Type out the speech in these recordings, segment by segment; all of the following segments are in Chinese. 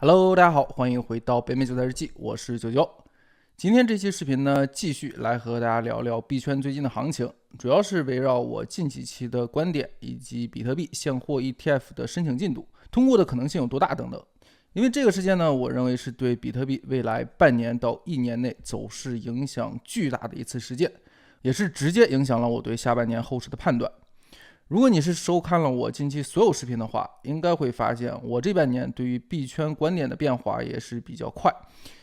Hello，大家好，欢迎回到北美韭菜日记，我是九九。今天这期视频呢，继续来和大家聊聊币圈最近的行情，主要是围绕我近几期的观点，以及比特币现货 ETF 的申请进度，通过的可能性有多大等等。因为这个事件呢，我认为是对比特币未来半年到一年内走势影响巨大的一次事件，也是直接影响了我对下半年后市的判断。如果你是收看了我近期所有视频的话，应该会发现我这半年对于币圈观点的变化也是比较快。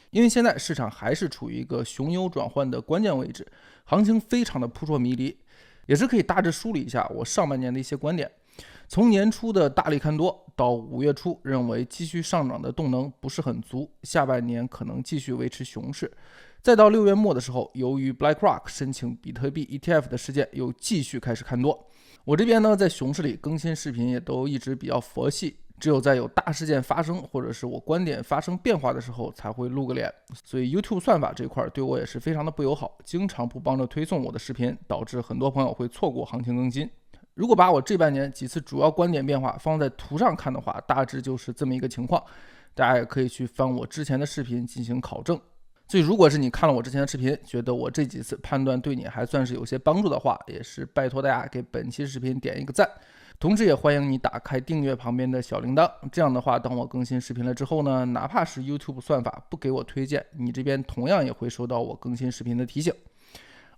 因为现在市场还是处于一个熊牛转换的关键位置，行情非常的扑朔迷离，也是可以大致梳理一下我上半年的一些观点。从年初的大力看多，到五月初认为继续上涨的动能不是很足，下半年可能继续维持熊市，再到六月末的时候，由于 BlackRock 申请比特币 ETF 的事件又继续开始看多。我这边呢，在熊市里更新视频也都一直比较佛系，只有在有大事件发生或者是我观点发生变化的时候才会露个脸。所以 YouTube 算法这块对我也是非常的不友好，经常不帮着推送我的视频，导致很多朋友会错过行情更新。如果把我这半年几次主要观点变化放在图上看的话，大致就是这么一个情况。大家也可以去翻我之前的视频进行考证。所以，如果是你看了我之前的视频，觉得我这几次判断对你还算是有些帮助的话，也是拜托大家给本期视频点一个赞，同时也欢迎你打开订阅旁边的小铃铛。这样的话，当我更新视频了之后呢，哪怕是 YouTube 算法不给我推荐，你这边同样也会收到我更新视频的提醒。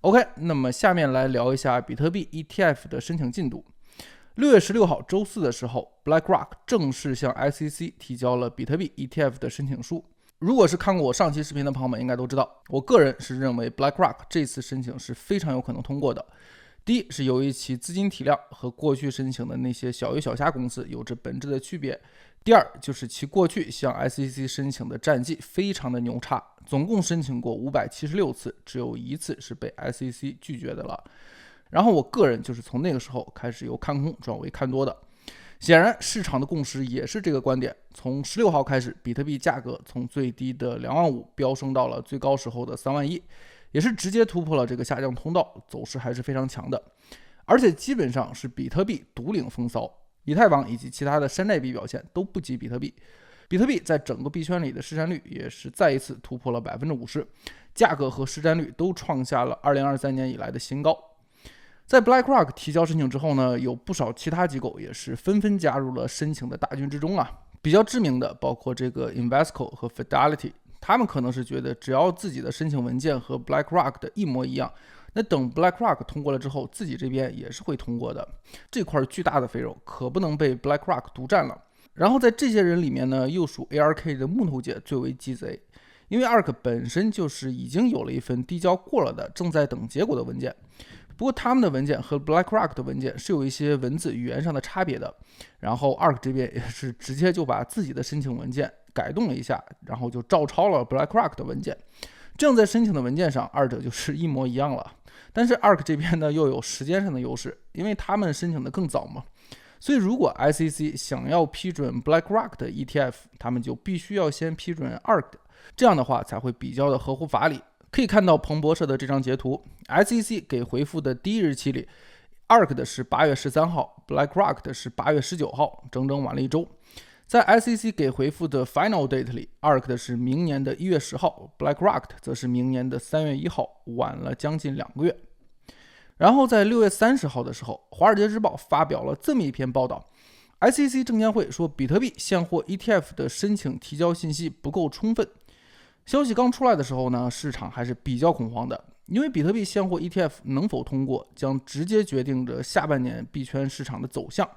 OK，那么下面来聊一下比特币 ETF 的申请进度。六月十六号周四的时候，BlackRock 正式向 SEC 提交了比特币 ETF 的申请书。如果是看过我上期视频的朋友们，应该都知道，我个人是认为 BlackRock 这次申请是非常有可能通过的。第一是由于其资金体量和过去申请的那些小鱼小虾公司有着本质的区别；第二就是其过去向 SEC 申请的战绩非常的牛叉，总共申请过五百七十六次，只有一次是被 SEC 拒绝的了。然后我个人就是从那个时候开始由看空转为看多的。显然，市场的共识也是这个观点。从十六号开始，比特币价格从最低的两万五飙升到了最高时候的三万一，也是直接突破了这个下降通道，走势还是非常强的。而且基本上是比特币独领风骚，以太坊以及其他的山寨币表现都不及比特币。比特币在整个币圈里的市占率也是再一次突破了百分之五十，价格和市占率都创下了二零二三年以来的新高。在 BlackRock 提交申请之后呢，有不少其他机构也是纷纷加入了申请的大军之中啊。比较知名的包括这个 Invesco 和 Fidelity，他们可能是觉得只要自己的申请文件和 BlackRock 的一模一样，那等 BlackRock 通过了之后，自己这边也是会通过的。这块巨大的肥肉可不能被 BlackRock 独占了。然后在这些人里面呢，又属 ARK 的木头姐最为鸡贼，因为 ARK 本身就是已经有了一份递交过了的，正在等结果的文件。不过他们的文件和 BlackRock 的文件是有一些文字语言上的差别的，然后 ARK 这边也是直接就把自己的申请文件改动了一下，然后就照抄了 BlackRock 的文件，这样在申请的文件上二者就是一模一样了。但是 ARK 这边呢又有时间上的优势，因为他们申请的更早嘛，所以如果 SEC 想要批准 BlackRock 的 ETF，他们就必须要先批准 ARK，这样的话才会比较的合乎法理。可以看到彭博社的这张截图，SEC 给回复的第一日期里，ARK 的是八月十三号，BlackRock 的是八月十九号，整整晚了一周。在 SEC 给回复的 Final Date 里，ARK 的是明年的一月十号，BlackRock 则是明年的三月一号，晚了将近两个月。然后在六月三十号的时候，《华尔街日报》发表了这么一篇报道：SEC 证监会说，比特币现货 ETF 的申请提交信息不够充分。消息刚出来的时候呢，市场还是比较恐慌的，因为比特币现货 ETF 能否通过，将直接决定着下半年币圈市场的走向。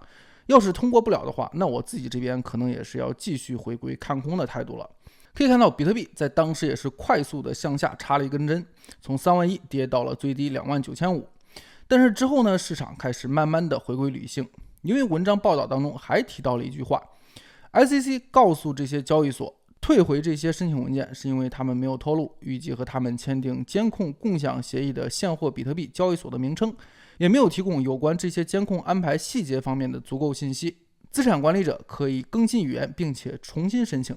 要是通过不了的话，那我自己这边可能也是要继续回归看空的态度了。可以看到，比特币在当时也是快速的向下插了一根针，从三万一跌到了最低两万九千五。但是之后呢，市场开始慢慢的回归理性，因为文章报道当中还提到了一句话：SEC 告诉这些交易所。退回这些申请文件，是因为他们没有透露预计和他们签订监控共享协议的现货比特币交易所的名称，也没有提供有关这些监控安排细节方面的足够信息。资产管理者可以更新语言，并且重新申请。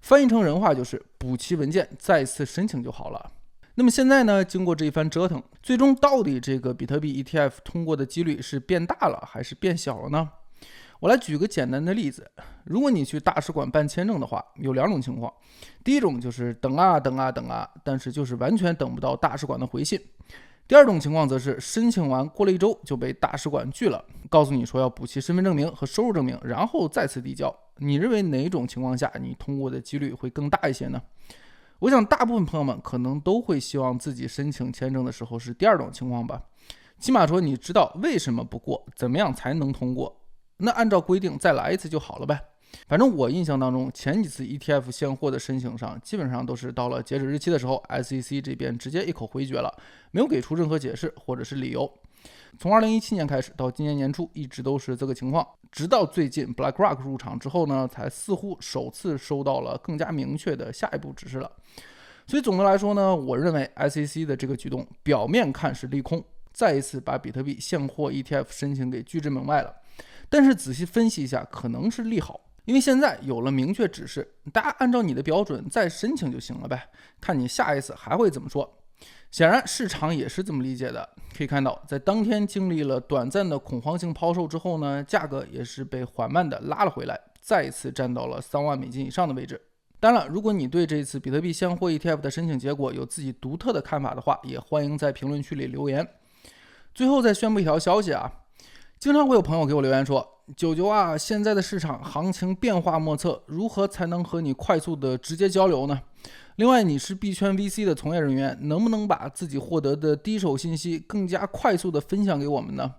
翻译成人话就是补齐文件，再次申请就好了。那么现在呢？经过这一番折腾，最终到底这个比特币 ETF 通过的几率是变大了还是变小了呢？我来举个简单的例子，如果你去大使馆办签证的话，有两种情况，第一种就是等啊等啊等啊，但是就是完全等不到大使馆的回信；第二种情况则是申请完过了一周就被大使馆拒了，告诉你说要补齐身份证明和收入证明，然后再次递交。你认为哪种情况下你通过的几率会更大一些呢？我想大部分朋友们可能都会希望自己申请签证的时候是第二种情况吧，起码说你知道为什么不过，怎么样才能通过，那按照规定再来一次就好了呗。反正我印象当中，前几次 ETF 现货的申请上，基本上都是到了截止日期的时候，SEC 这边直接一口回绝了，没有给出任何解释或者是理由。从2017年开始到今年年初，一直都是这个情况。直到最近 BlackRock 入场之后呢，才似乎首次收到了更加明确的下一步指示了。所以总的来说呢，我认为 SEC 的这个举动表面看是利空，再一次把比特币现货 ETF 申请给拒之门外了。但是仔细分析一下，可能是利好，因为现在有了明确指示，大家按照你的标准再申请就行了呗，看你下一次还会怎么说。显然市场也是这么理解的。可以看到，在当天经历了短暂的恐慌性抛售之后呢，价格也是被缓慢的拉了回来，再一次站到了三万美金以上的位置。当然了，如果你对这次比特币现货 ETF 的申请结果有自己独特的看法的话，也欢迎在评论区里留言。最后再宣布一条消息啊，经常会有朋友给我留言说：“九九啊，现在的市场行情变化莫测，如何才能和你快速的直接交流呢？”另外，你是币圈 VC 的从业人员，能不能把自己获得的第一手信息更加快速的分享给我们呢？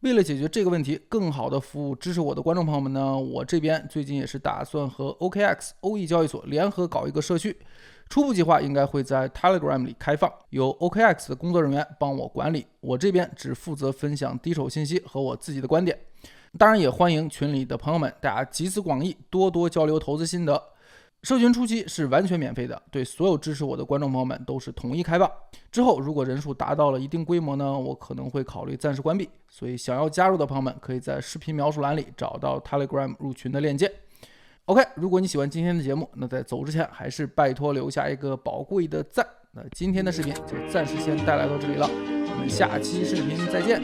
为了解决这个问题，更好的服务支持我的观众朋友们呢，我这边最近也是打算和 OKX 欧 e 交易所联合搞一个社区，初步计划应该会在 Telegram 里开放，由 OKX 的工作人员帮我管理，我这边只负责分享第一手信息和我自己的观点。当然，也欢迎群里的朋友们，大家集思广益，多多交流投资心得。社群初期是完全免费的，对所有支持我的观众朋友们都是统一开放。之后如果人数达到了一定规模呢，我可能会考虑暂时关闭。所以想要加入的朋友们，可以在视频描述栏里找到 Telegram 入群的链接。OK，如果你喜欢今天的节目，那在走之前还是拜托留下一个宝贵的赞。那今天的视频就暂时先带来到这里了，我们下期视频再见，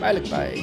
拜了个拜。